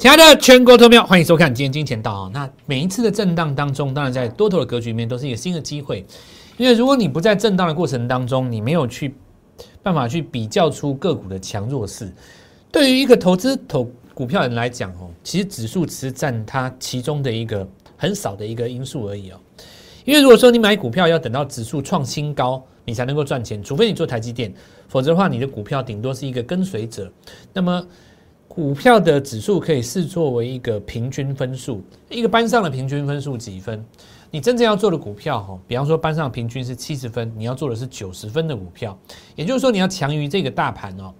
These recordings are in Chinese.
亲爱的全国投票，欢迎收看今天金钱道啊。那每一次的震荡当中，当然在多头的格局里面都是一个新的机会，因为如果你不在震荡的过程当中，你没有去办法去比较出个股的强弱势，对于一个投资投股票人来讲哦，其实指数只是占它其中的一个很少的一个因素而已哦。因为如果说你买股票要等到指数创新高，你才能够赚钱，除非你做台积电，否则的话，你的股票顶多是一个跟随者。那么股票的指数可以视作为一个平均分数，一个班上的平均分数几分？你真正要做的股票，哈，比方说班上平均是七十分，你要做的是九十分的股票，也就是说你要强于这个大盘哦。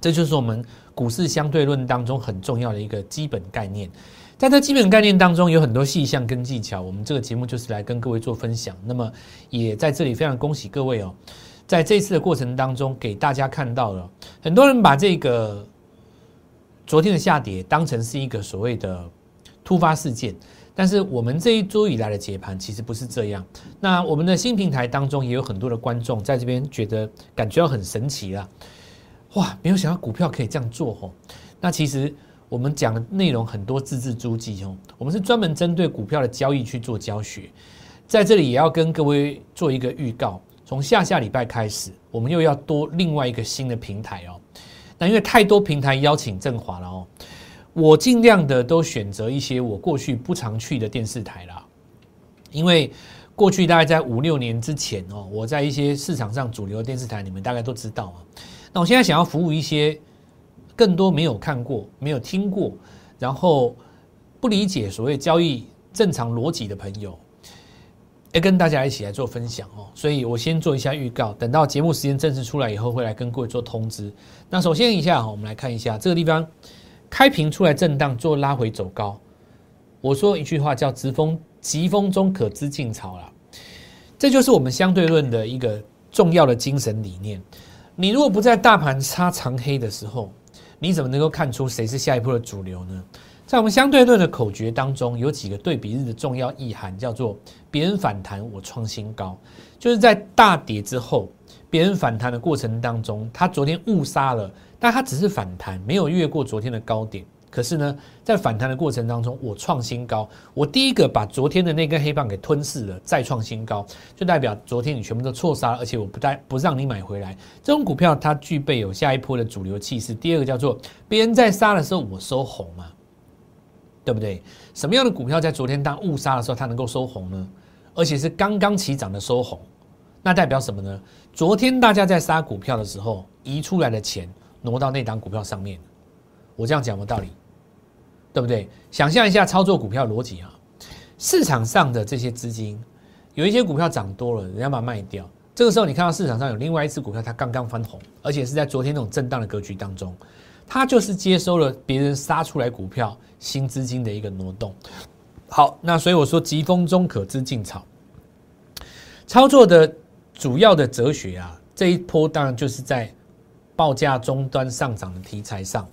这就是我们股市相对论当中很重要的一个基本概念。在这基本概念当中，有很多细项跟技巧，我们这个节目就是来跟各位做分享。那么也在这里非常恭喜各位哦，在这次的过程当中，给大家看到了很多人把这个。昨天的下跌当成是一个所谓的突发事件，但是我们这一周以来的解盘其实不是这样。那我们的新平台当中也有很多的观众在这边觉得感觉到很神奇了，哇！没有想到股票可以这样做哦。那其实我们讲的内容很多字字珠玑哦，我们是专门针对股票的交易去做教学，在这里也要跟各位做一个预告，从下下礼拜开始，我们又要多另外一个新的平台哦。那因为太多平台邀请振华了哦，我尽量的都选择一些我过去不常去的电视台啦。因为过去大概在五六年之前哦，我在一些市场上主流的电视台，你们大概都知道啊。那我现在想要服务一些更多没有看过、没有听过，然后不理解所谓交易正常逻辑的朋友。要跟大家一起来做分享哦，所以我先做一下预告，等到节目时间正式出来以后，会来跟各位做通知。那首先一下，我们来看一下这个地方开平出来震荡，做拉回走高。我说一句话叫“疾风疾风中可知劲草”啦，这就是我们相对论的一个重要的精神理念。你如果不在大盘插长黑的时候，你怎么能够看出谁是下一步的主流呢？在我们相对论的口诀当中，有几个对比日的重要意涵，叫做别人反弹，我创新高。就是在大跌之后，别人反弹的过程当中，他昨天误杀了，但他只是反弹，没有越过昨天的高点。可是呢，在反弹的过程当中，我创新高，我第一个把昨天的那根黑棒给吞噬了，再创新高，就代表昨天你全部都错杀了，而且我不带不让你买回来。这种股票它具备有下一波的主流气势。第二个叫做别人在杀的时候，我收红嘛。对不对？什么样的股票在昨天当误杀的时候，它能够收红呢？而且是刚刚起涨的收红，那代表什么呢？昨天大家在杀股票的时候，移出来的钱挪到那档股票上面，我这样讲有道理，对不对？想象一下操作股票逻辑啊，市场上的这些资金，有一些股票涨多了，人家把它卖掉，这个时候你看到市场上有另外一只股票，它刚刚翻红，而且是在昨天那种震荡的格局当中。它就是接收了别人杀出来股票新资金的一个挪动。好，那所以我说疾风中可知劲草。操作的主要的哲学啊，这一波当然就是在报价终端上涨的题材上。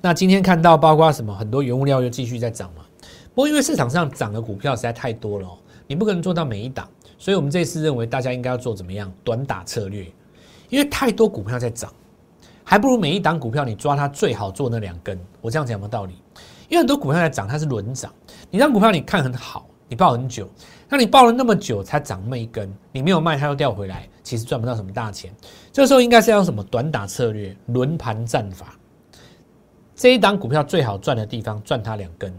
那今天看到包括什么，很多原物料又继续在涨嘛。不过因为市场上涨的股票实在太多了，你不可能做到每一档，所以我们这次认为大家应该要做怎么样短打策略，因为太多股票在涨。还不如每一档股票你抓它最好做那两根，我这样讲有没有道理？因为很多股票在涨，它是轮涨。你让股票你看很好，你抱很久，那你抱了那么久才涨那么一根，你没有卖它又掉回来，其实赚不到什么大钱。这时候应该是要什么短打策略、轮盘战法。这一档股票最好赚的地方赚它两根，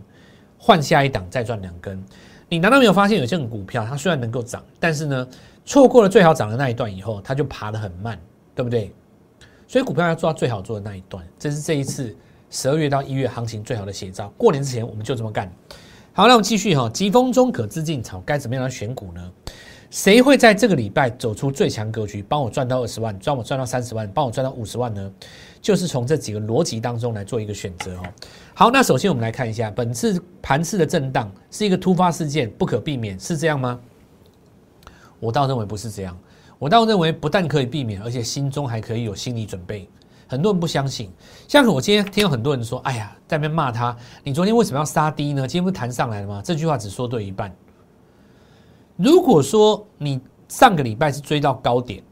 换下一档再赚两根。你难道没有发现有些股票它虽然能够涨，但是呢错过了最好涨的那一段以后，它就爬得很慢，对不对？所以股票要做到最好做的那一段，这是这一次十二月到一月行情最好的写照。过年之前我们就这么干。好，那我们继续哈，疾风中可知劲草，该怎么样来选股呢？谁会在这个礼拜走出最强格局，帮我赚到二十万，帮我赚到三十万，帮我赚到五十万呢？就是从这几个逻辑当中来做一个选择哦。好，那首先我们来看一下，本次盘次的震荡是一个突发事件，不可避免，是这样吗？我倒认为不是这样。我倒认为，不但可以避免，而且心中还可以有心理准备。很多人不相信，像我今天听到很多人说：“哎呀，在那边骂他，你昨天为什么要杀低呢？今天不是弹上来了吗？”这句话只说对一半。如果说你上个礼拜是追到高点，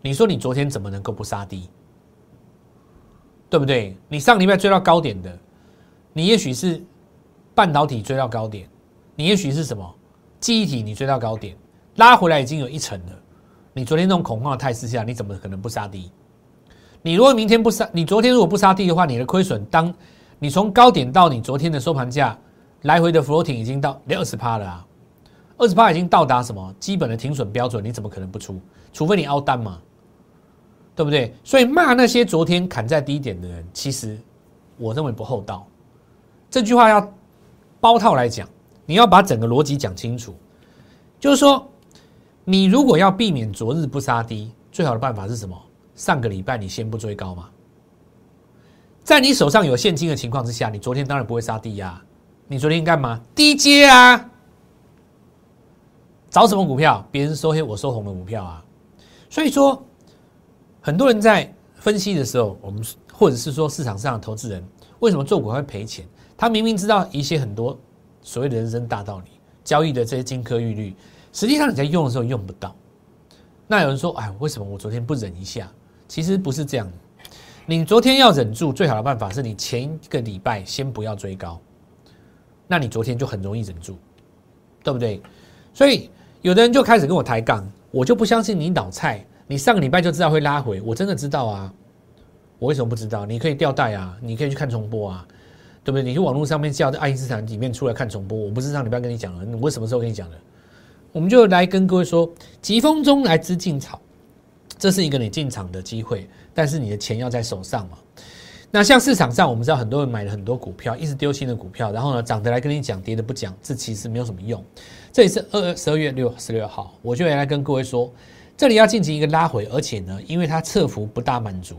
你说你昨天怎么能够不杀低？对不对？你上礼拜追到高点的，你也许是半导体追到高点，你也许是什么记忆体你追到高点，拉回来已经有一层了。你昨天那种恐慌的态势下，你怎么可能不杀低？你如果明天不杀，你昨天如果不杀低的话，你的亏损，当你从高点到你昨天的收盘价来回的 floating 已经到二十趴了啊，二十趴已经到达什么基本的停损标准？你怎么可能不出？除非你凹单嘛，对不对？所以骂那些昨天砍在低点的人，其实我认为不厚道。这句话要包套来讲，你要把整个逻辑讲清楚，就是说。你如果要避免昨日不杀低，最好的办法是什么？上个礼拜你先不追高嘛，在你手上有现金的情况之下，你昨天当然不会杀低呀。你昨天干嘛？低接啊？找什么股票？别人收黑，我收红的股票啊。所以说，很多人在分析的时候，我们或者是说市场上的投资人，为什么做股会赔钱？他明明知道一些很多所谓的人生大道理，交易的这些金科玉律。实际上你在用的时候用不到。那有人说：“哎，为什么我昨天不忍一下？”其实不是这样。你昨天要忍住，最好的办法是你前一个礼拜先不要追高，那你昨天就很容易忍住，对不对？所以有的人就开始跟我抬杠，我就不相信你脑菜。你上个礼拜就知道会拉回，我真的知道啊。我为什么不知道？你可以吊带啊，你可以去看重播啊，对不对？你去网络上面叫爱因斯坦里面出来看重播，我不是上礼拜跟你讲了？我什么时候跟你讲的？我们就来跟各位说，疾风中来之劲草，这是一个你进场的机会，但是你的钱要在手上嘛。那像市场上，我们知道很多人买了很多股票，一直丢新的股票，然后呢涨的来跟你讲，跌的不讲，这其实没有什么用。这里是二十二月六十六号，我就来跟各位说，这里要进行一个拉回，而且呢，因为它测幅不大满足，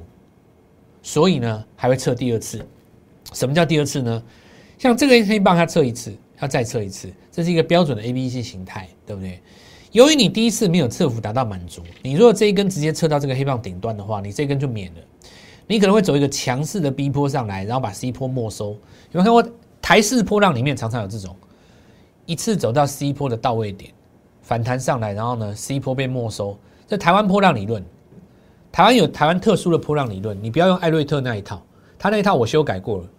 所以呢还会测第二次。什么叫第二次呢？像这个黑棒，它测一次。要再测一次，这是一个标准的 A B C 形态，对不对？由于你第一次没有测幅达到满足，你如果这一根直接测到这个黑棒顶端的话，你这根就免了。你可能会走一个强势的 B 波上来，然后把 C 波没收。有没有看过台式波浪里面常常有这种一次走到 C 波的到位点，反弹上来，然后呢 C 波被没收？这台湾波浪理论，台湾有台湾特殊的波浪理论，你不要用艾瑞特那一套，他那一套我修改过了。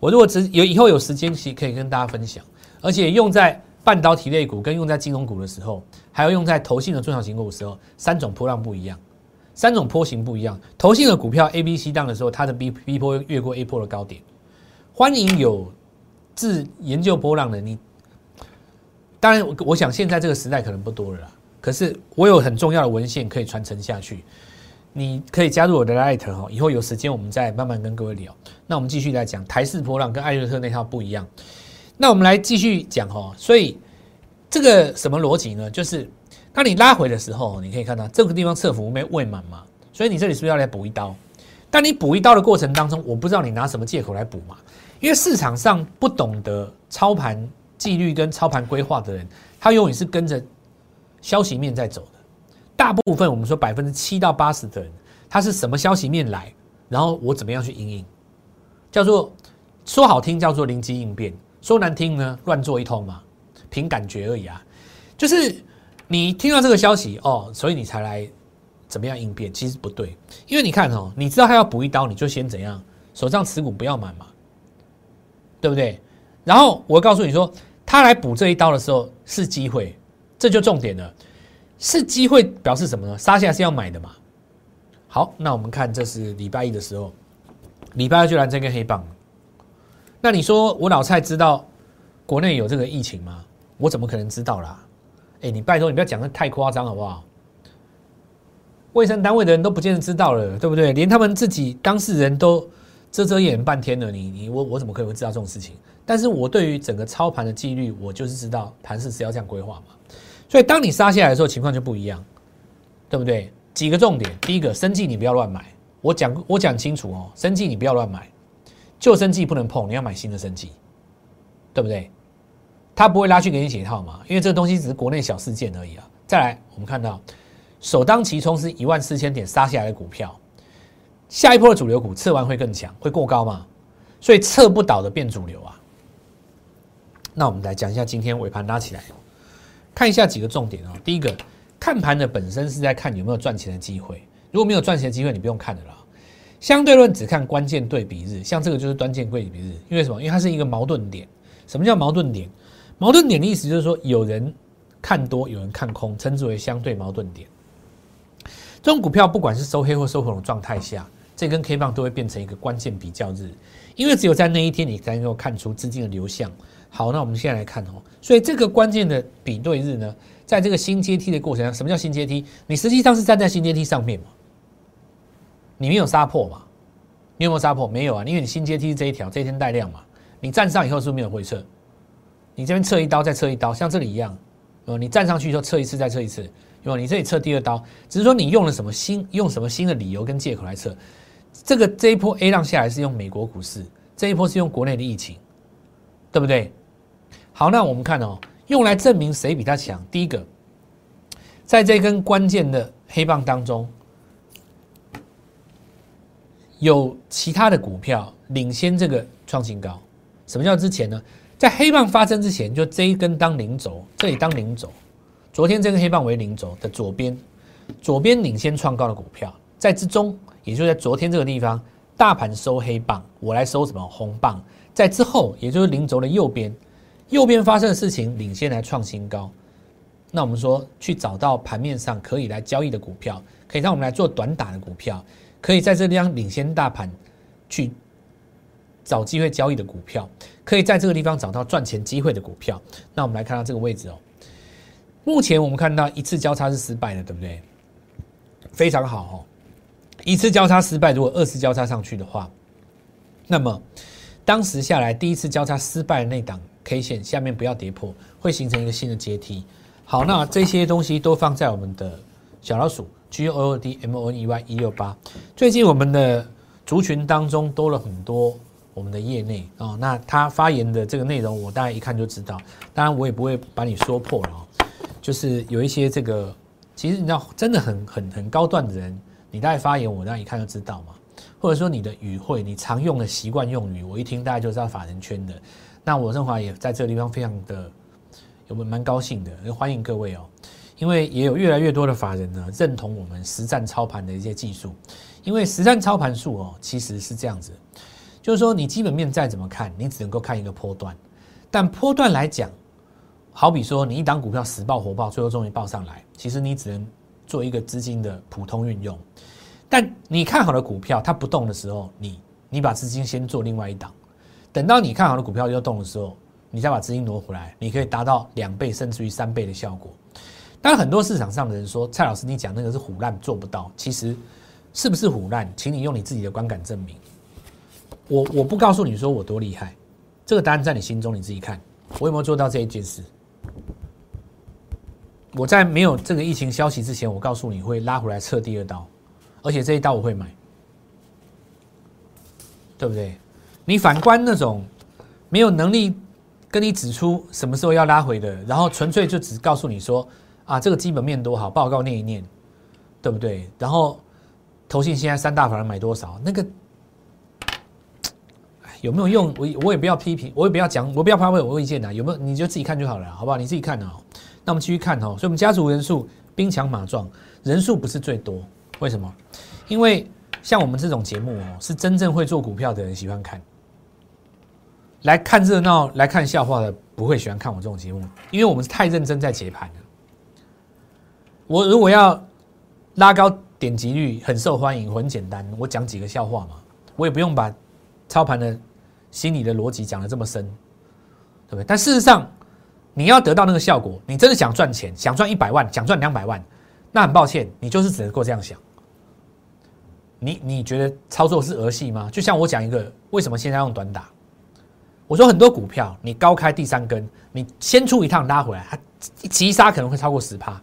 我如果只有以后有时间，其可以跟大家分享。而且用在半导体类股跟用在金融股的时候，还要用在投信的中小型股的时候，三种波浪不一样，三种波形不一样。投信的股票 A、B、C 档的时候，它的 B、B 波越过 A 波的高点。欢迎有自研究波浪的你。当然，我想现在这个时代可能不多了，可是我有很重要的文献可以传承下去。你可以加入我的 Light 哈，以后有时间我们再慢慢跟各位聊。那我们继续来讲台式波浪跟艾瑞特那套不一样。那我们来继续讲哦，所以这个什么逻辑呢？就是当你拉回的时候，你可以看到这个地方侧幅没未满嘛，所以你这里是不是要来补一刀？但你补一刀的过程当中，我不知道你拿什么借口来补嘛？因为市场上不懂得操盘纪律跟操盘规划的人，他永远是跟着消息面在走的。大部分我们说百分之七到八十的人，他是什么消息面来，然后我怎么样去应应？叫做说好听叫做灵机应变。说难听呢，乱做一通嘛，凭感觉而已啊。就是你听到这个消息哦，所以你才来怎么样应变？其实不对，因为你看哦，你知道他要补一刀，你就先怎样，手上持股不要满嘛，对不对？然后我告诉你说，他来补这一刀的时候是机会，这就重点了。是机会表示什么呢？杀下是要买的嘛。好，那我们看这是礼拜一的时候，礼拜二就来这根黑棒。那你说我老蔡知道国内有这个疫情吗？我怎么可能知道啦？哎，你拜托你不要讲的太夸张好不好？卫生单位的人都不见得知道了，对不对？连他们自己当事人都遮遮掩半天了，你你我我怎么可能会知道这种事情？但是我对于整个操盘的纪律，我就是知道盘势是要这样规划嘛。所以当你杀下来的时候，情况就不一样，对不对？几个重点，第一个，生计你不要乱买，我讲我讲清楚哦，生计你不要乱买。旧生计不能碰，你要买新的生计，对不对？他不会拉去给你解套嘛？因为这个东西只是国内小事件而已啊。再来，我们看到首当其冲是一万四千点杀下来的股票，下一波的主流股测完会更强，会过高吗？所以测不倒的变主流啊。那我们来讲一下今天尾盘拉起来，看一下几个重点哦。第一个，看盘的本身是在看有没有赚钱的机会，如果没有赚钱的机会，你不用看的啦。相对论只看关键对比日，像这个就是关键对比日，因为什么？因为它是一个矛盾点。什么叫矛盾点？矛盾点的意思就是说，有人看多，有人看空，称之为相对矛盾点。这种股票不管是收黑或收红的状态下，这根 K 棒都会变成一个关键比较日，因为只有在那一天你才能够看出资金的流向。好，那我们现在来看哦，所以这个关键的比对日呢，在这个新阶梯的过程中，什么叫新阶梯？你实际上是站在新阶梯上面嘛？你没有杀破嘛？你有没有杀破？没有啊，因为你新阶梯这一条，这一天带量嘛，你站上以后是不是没有回撤？你这边测一刀，再测一刀，像这里一样，哦，你站上去以后测一次，再测一次。有你这里测第二刀，只是说你用了什么新用什么新的理由跟借口来测。这个这一波 A 浪下来是用美国股市，这一波是用国内的疫情，对不对？好，那我们看哦，用来证明谁比他强。第一个，在这根关键的黑棒当中，有其他的股票领先这个创新高。什么叫之前呢？在黑棒发生之前，就这一根当零轴，这里当零轴。昨天这根黑棒为零轴的左边，左边领先创高的股票在之中，也就在昨天这个地方，大盘收黑棒，我来收什么红棒？在之后，也就是零轴的右边，右边发生的事情领先来创新高。那我们说去找到盘面上可以来交易的股票，可以让我们来做短打的股票，可以在这地方领先大盘去找机会交易的股票，可以在这个地方找到赚钱机会的股票。那我们来看到这个位置哦。目前我们看到一次交叉是失败的，对不对？非常好哦，一次交叉失败，如果二次交叉上去的话，那么当时下来第一次交叉失败的那档 K 线下面不要跌破，会形成一个新的阶梯。好，那这些东西都放在我们的小老鼠 G O O D M O N E Y 一六八。最近我们的族群当中多了很多我们的业内啊，那他发言的这个内容，我大概一看就知道。当然我也不会把你说破了哦。就是有一些这个，其实你知道，真的很很很高段的人，你大概发言，我大概一看就知道嘛。或者说你的语汇，你常用的习惯用语，我一听大家就知道法人圈的。那我振华也在这个地方非常的有蛮高兴的，欢迎各位哦。因为也有越来越多的法人呢认同我们实战操盘的一些技术。因为实战操盘术哦，其实是这样子，就是说你基本面再怎么看，你只能够看一个波段，但波段来讲。好比说，你一档股票死爆活爆，最后终于爆上来，其实你只能做一个资金的普通运用。但你看好的股票它不动的时候，你你把资金先做另外一档，等到你看好的股票要动的时候，你再把资金挪回来，你可以达到两倍甚至于三倍的效果。当然，很多市场上的人说蔡老师你讲那个是虎烂，做不到。其实是不是虎烂，请你用你自己的观感证明。我我不告诉你说我多厉害，这个答案在你心中，你自己看我有没有做到这一件事。我在没有这个疫情消息之前，我告诉你会拉回来测第二刀，而且这一刀我会买，对不对？你反观那种没有能力跟你指出什么时候要拉回的，然后纯粹就只告诉你说啊，这个基本面多好，报告念一念，对不对？然后投信现在三大法人买多少，那个有没有用？我我也不要批评，我也不要讲，我不要发表我意见的，有没有你就自己看就好了，好不好？你自己看哦。那我们继续看哦，所以我们家族人数兵强马壮，人数不是最多，为什么？因为像我们这种节目哦，是真正会做股票的人喜欢看，来看热闹、来看笑话的不会喜欢看我这种节目，因为我们是太认真在解盘了。我如果要拉高点击率，很受欢迎，很简单，我讲几个笑话嘛，我也不用把操盘的心理的逻辑讲的这么深，对不对？但事实上。你要得到那个效果，你真的想赚钱，想赚一百万，想赚两百万，那很抱歉，你就是只能够这样想。你你觉得操作是儿戏吗？就像我讲一个，为什么现在用短打？我说很多股票，你高开第三根，你先出一趟拉回来，它急杀可能会超过十趴。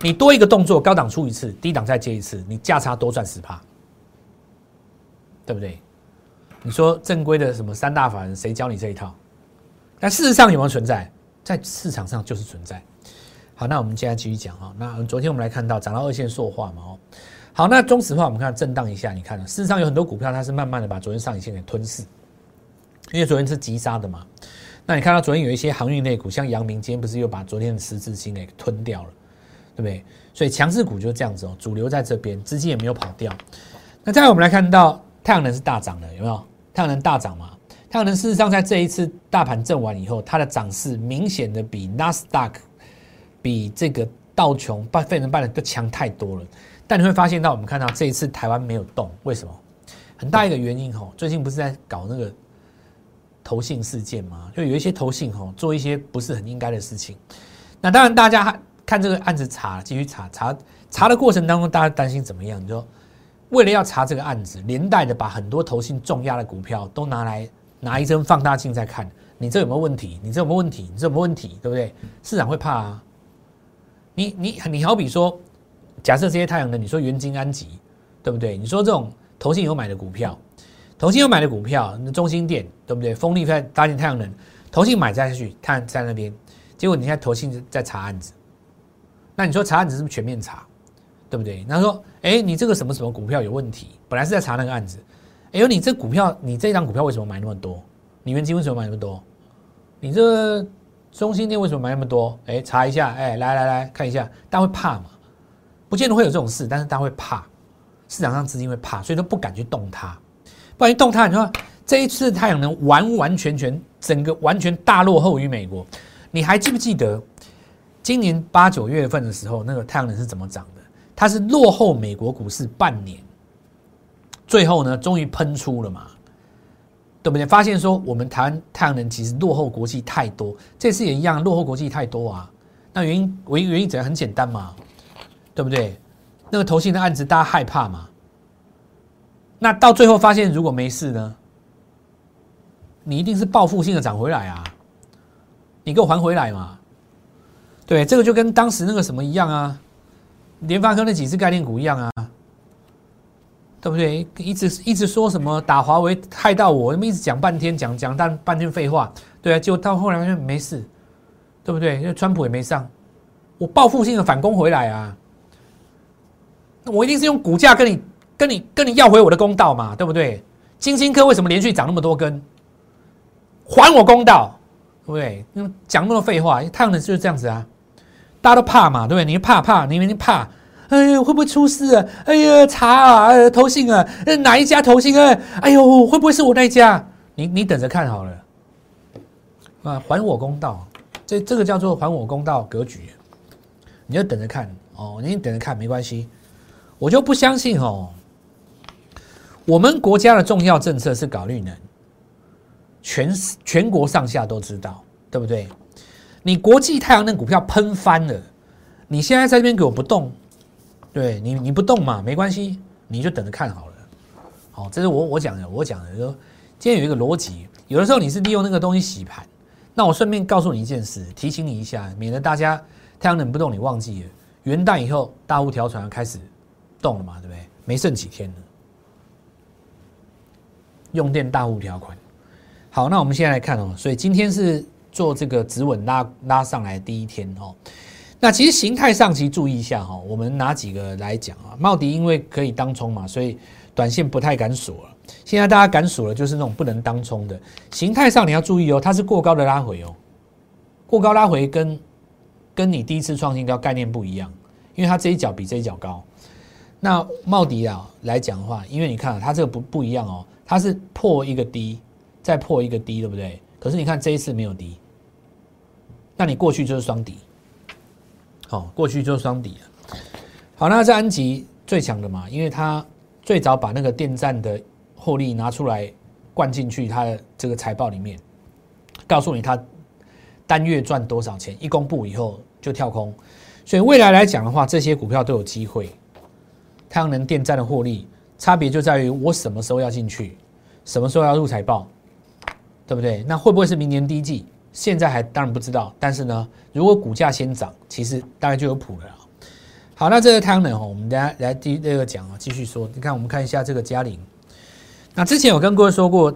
你多一个动作，高档出一次，低档再接一次，你价差多赚十趴，对不对？你说正规的什么三大法人，谁教你这一套？但事实上有没有存在？在市场上就是存在。好，那我们接下来继续讲哈。那昨天我们来看到涨到二线塑化嘛哦。好，那中石化我们看震荡一下，你看，事实上有很多股票它是慢慢的把昨天上影线给吞噬，因为昨天是急杀的嘛。那你看到昨天有一些航运类股，像阳明，今天不是又把昨天的十字星给吞掉了，对不对？所以强势股就是这样子哦，主流在这边，资金也没有跑掉。那再来我们来看到太阳能是大涨的，有没有？太阳能大涨嘛？太阳能事实上在这一次大盘震完以后，它的涨势明显的比纳斯达克、比这个道琼、半费城半的都强太多了。但你会发现到，我们看到这一次台湾没有动，为什么？很大一个原因吼，最近不是在搞那个投信事件吗？就有一些投信吼做一些不是很应该的事情。那当然，大家看这个案子查，继续查查查的过程当中，大家担心怎么样？你说为了要查这个案子，连带的把很多投信重压的股票都拿来拿一针放大镜在看，你这有没有问题？你这有没有问题？你这有没有问题？对不对？市场会怕啊。你你你好比说，假设这些太阳能，你说元晶安吉，对不对？你说这种。投信有买的股票，投信有买的股票，那中心店对不对？风力在搭建太阳能，投信买下去，看在那边，结果你现在投信在查案子，那你说查案子是不是全面查，对不对？他说，哎，你这个什么什么股票有问题，本来是在查那个案子，哎呦，你这股票，你这张股票为什么买那么多？你元金为什么买那么多？你这中心店为什么买那么多？哎，查一下，哎，来来来看一下，大家会怕嘛？不见得会有这种事，但是大家会怕。市场上资金会怕，所以都不敢去动它。不然动它，你说这一次太阳能完完全全整个完全大落后于美国。你还记不记得今年八九月份的时候，那个太阳能是怎么涨的？它是落后美国股市半年，最后呢，终于喷出了嘛，对不对？发现说我们台湾太阳能其实落后国际太多，这次也一样落后国际太多啊。那原因唯一原因怎样？很简单嘛，对不对？那个投信的案子，大家害怕嘛？那到最后发现，如果没事呢？你一定是报复性的涨回来啊！你给我还回来嘛？对，这个就跟当时那个什么一样啊，联发科那几只概念股一样啊，对不对？一直一直说什么打华为害到我，那么一直讲半天，讲讲但半天废话，对啊，就到后来就没事，对不对？因为川普也没上，我报复性的反攻回来啊！我一定是用股价跟你、跟你、跟你要回我的公道嘛，对不对？金星科为什么连续涨那么多根？还我公道，对不对？讲那么多废话，太阳能就是这样子啊，大家都怕嘛，对不对？你怕怕，你明明怕，哎呀，会不会出事啊？哎呀，查啊，投信啊，哪一家投信啊？哎呦，会不会是我那一家？你你等着看好了，啊，还我公道，这这个叫做还我公道格局，你就等着看哦，你等着看没关系。我就不相信哦，我们国家的重要政策是搞绿能，全全国上下都知道，对不对？你国际太阳能股票喷翻了，你现在在这边给我不动，对你你不动嘛，没关系，你就等着看好了。好，这是我我讲的，我讲的说，今天有一个逻辑，有的时候你是利用那个东西洗盘，那我顺便告诉你一件事，提醒你一下，免得大家太阳能不动，你忘记了元旦以后大雾条船开始。动了嘛，对不对？没剩几天了，用电大户条款。好，那我们现在来看哦，所以今天是做这个止稳拉拉上来第一天哦。那其实形态上其实注意一下哈，我们拿几个来讲啊。茂迪因为可以当冲嘛，所以短线不太敢锁了。现在大家敢锁了，就是那种不能当冲的。形态上你要注意哦，它是过高的拉回哦，过高拉回跟跟你第一次创新高概念不一样，因为它这一脚比这一脚高。那茂迪啊来讲的话，因为你看啊它这个不不一样哦，它是破一个低，再破一个低，对不对？可是你看这一次没有低，那你过去就是双底，好，过去就是双底了。好，那这安吉最强的嘛，因为它最早把那个电站的获利拿出来灌进去它的这个财报里面，告诉你它单月赚多少钱，一公布以后就跳空，所以未来来讲的话，这些股票都有机会。太阳能电站的获利差别就在于我什么时候要进去，什么时候要入财报，对不对？那会不会是明年第一季？现在还当然不知道。但是呢，如果股价先涨，其实大概就有谱了。好，那这个太阳能哦，我们大家来第第二个讲啊，继续说。你看，我们看一下这个嘉陵。那之前有跟各位说过，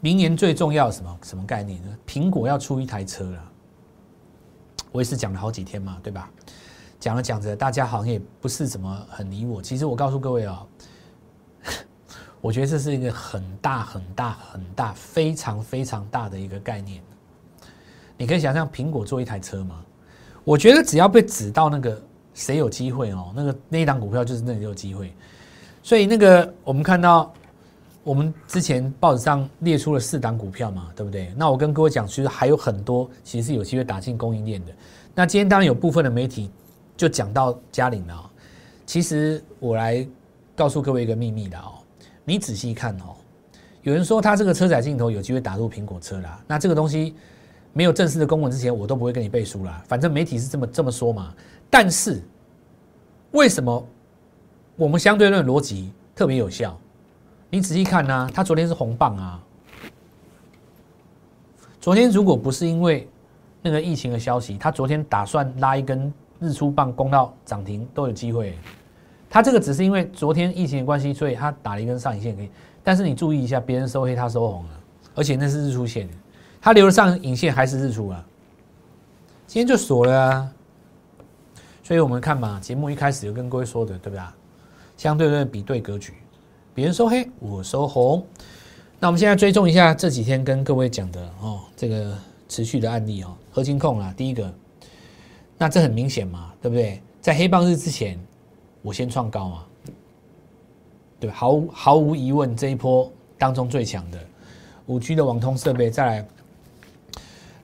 明年最重要什么什么概念呢？苹果要出一台车了。我也是讲了好几天嘛，对吧？讲着讲着，大家好像也不是怎么很理我。其实我告诉各位啊，我觉得这是一个很大很大很大、非常非常大的一个概念。你可以想象苹果做一台车吗？我觉得只要被指到那个谁有机会哦，那个那一档股票就是那里有机会。所以那个我们看到，我们之前报纸上列出了四档股票嘛，对不对？那我跟各位讲，其实还有很多其实是有机会打进供应链的。那今天当然有部分的媒体就讲到嘉玲了。其实我来告诉各位一个秘密的哦，你仔细看哦，有人说他这个车载镜头有机会打入苹果车啦。那这个东西没有正式的公文之前，我都不会跟你背书啦。反正媒体是这么这么说嘛。但是为什么我们相对论逻辑特别有效？你仔细看呢，它昨天是红棒啊。昨天如果不是因为那个疫情的消息，他昨天打算拉一根。日出棒攻到涨停都有机会，它这个只是因为昨天疫情的关系，所以它打了一根上影线可以。但是你注意一下，别人收黑，它收红了，而且那是日出线，它留了上影线还是日出啊？今天就锁了啊！所以我们看嘛，节目一开始有跟各位说的，对不对？相对论比对格局，别人收黑，我收红。那我们现在追踪一下这几天跟各位讲的哦，这个持续的案例哦，核心控啊，第一个。那这很明显嘛，对不对？在黑棒日之前，我先创高嘛，对毫毫无疑问，这一波当中最强的五 G 的网通设备，再来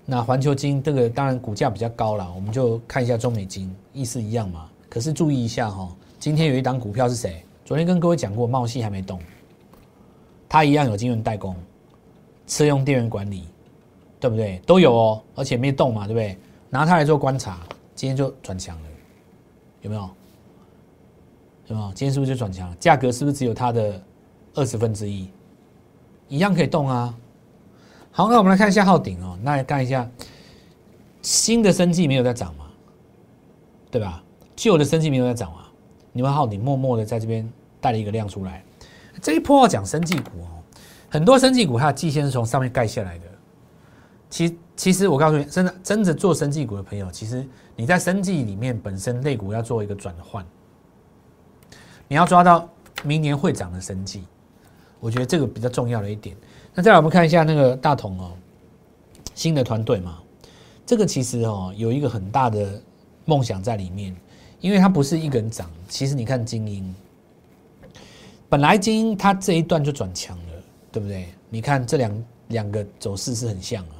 那环球金这个当然股价比较高了，我们就看一下中美金，意思一样嘛。可是注意一下哈，今天有一档股票是谁？昨天跟各位讲过，茂系还没动，它一样有金圆代工、车用电源管理，对不对？都有哦，而且没动嘛，对不对？拿它来做观察。今天就转强了，有没有？有没有？今天是不是就转强了？价格是不是只有它的二十分之一？一样可以动啊。好，那我们来看一下昊鼎哦，那来看一下新的生计没有在涨嘛，对吧？旧的生计没有在涨嘛？你们昊鼎默默的在这边带了一个量出来。这一波要讲生计股哦，很多生计股它的季线是从上面盖下来的。其其实我告诉你，真的真的做生计股的朋友，其实。你在生计里面本身类股要做一个转换，你要抓到明年会涨的生计，我觉得这个比较重要的一点。那再来我们看一下那个大同哦，新的团队嘛，这个其实哦有一个很大的梦想在里面，因为它不是一个人涨。其实你看精英，本来精英它这一段就转强了，对不对？你看这两两个走势是很像啊，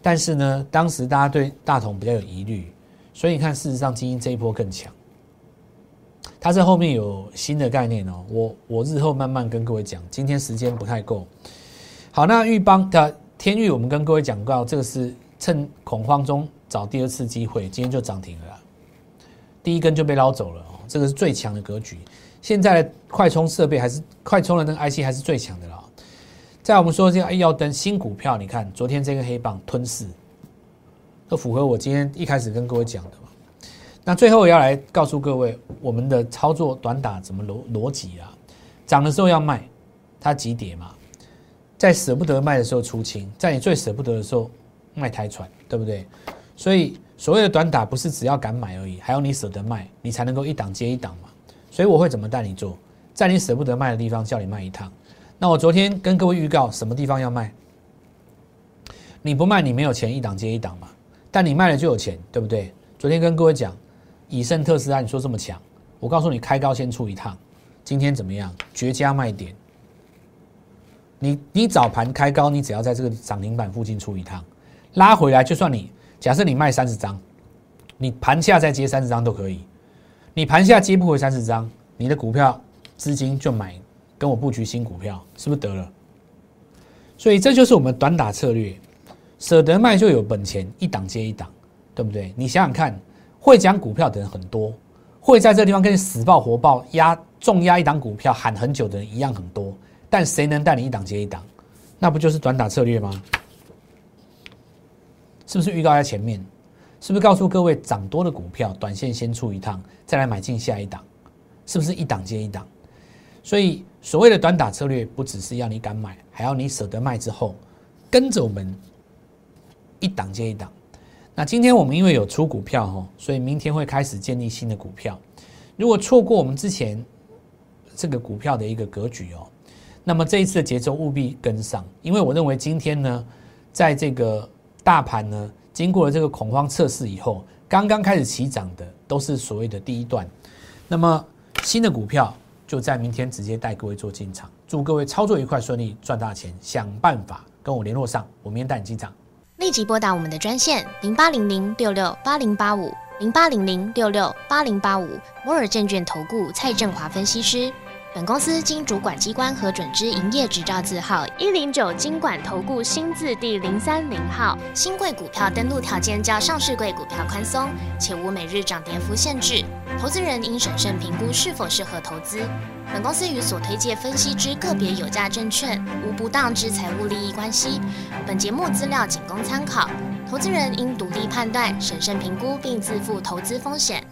但是呢，当时大家对大同比较有疑虑。所以你看，事实上，精英这一波更强。它这后面有新的概念哦，我我日后慢慢跟各位讲。今天时间不太够。好，那玉邦的天域，我们跟各位讲过，这个是趁恐慌中找第二次机会，今天就涨停了。第一根就被捞走了哦，这个是最强的格局。现在的快充设备还是快充的那个 IC 还是最强的了。在我们说这个 A 耀灯新股票，你看昨天这个黑棒吞噬。都符合我今天一开始跟各位讲的嘛？那最后要来告诉各位，我们的操作短打怎么逻逻辑啊？涨的时候要卖，它急跌嘛，在舍不得卖的时候出清，在你最舍不得的时候卖台船，对不对？所以所谓的短打不是只要敢买而已，还要你舍得卖，你才能够一档接一档嘛。所以我会怎么带你做？在你舍不得卖的地方叫你卖一趟。那我昨天跟各位预告什么地方要卖？你不卖，你没有钱一档接一档嘛。但你卖了就有钱，对不对？昨天跟各位讲，以盛特斯拉，你说这么强，我告诉你，开高先出一趟。今天怎么样？绝佳卖点。你你早盘开高，你只要在这个涨停板附近出一趟，拉回来，就算你假设你卖三十张，你盘下再接三十张都可以。你盘下接不回三十张，你的股票资金就买跟我布局新股票，是不是得了？所以这就是我们短打策略。舍得卖就有本钱，一档接一档，对不对？你想想看，会讲股票的人很多，会在这地方跟你死抱活抱压重压一档股票喊很久的人一样很多，但谁能带你一档接一档？那不就是短打策略吗？是不是预告在前面？是不是告诉各位涨多的股票，短线先出一趟，再来买进下一档？是不是一档接一档？所以所谓的短打策略，不只是要你敢买，还要你舍得卖之后，跟着我们。一档接一档，那今天我们因为有出股票哈，所以明天会开始建立新的股票。如果错过我们之前这个股票的一个格局哦，那么这一次的节奏务必跟上，因为我认为今天呢，在这个大盘呢经过了这个恐慌测试以后，刚刚开始起涨的都是所谓的第一段，那么新的股票就在明天直接带各位做进场。祝各位操作愉快顺利，赚大钱！想办法跟我联络上，我明天带你进场。立即拨打我们的专线零八零零六六八零八五零八零零六六八零八五摩尔证券投顾蔡振华分析师。本公司经主管机关核准之营业执照字号一零九金管投顾新字第零三零号。新贵股票登录条件较上市贵股票宽松，且无每日涨跌幅限制。投资人应审慎评估是否适合投资。本公司与所推介分析之个别有价证券无不当之财务利益关系。本节目资料仅供参考，投资人应独立判断、审慎评估并自负投资风险。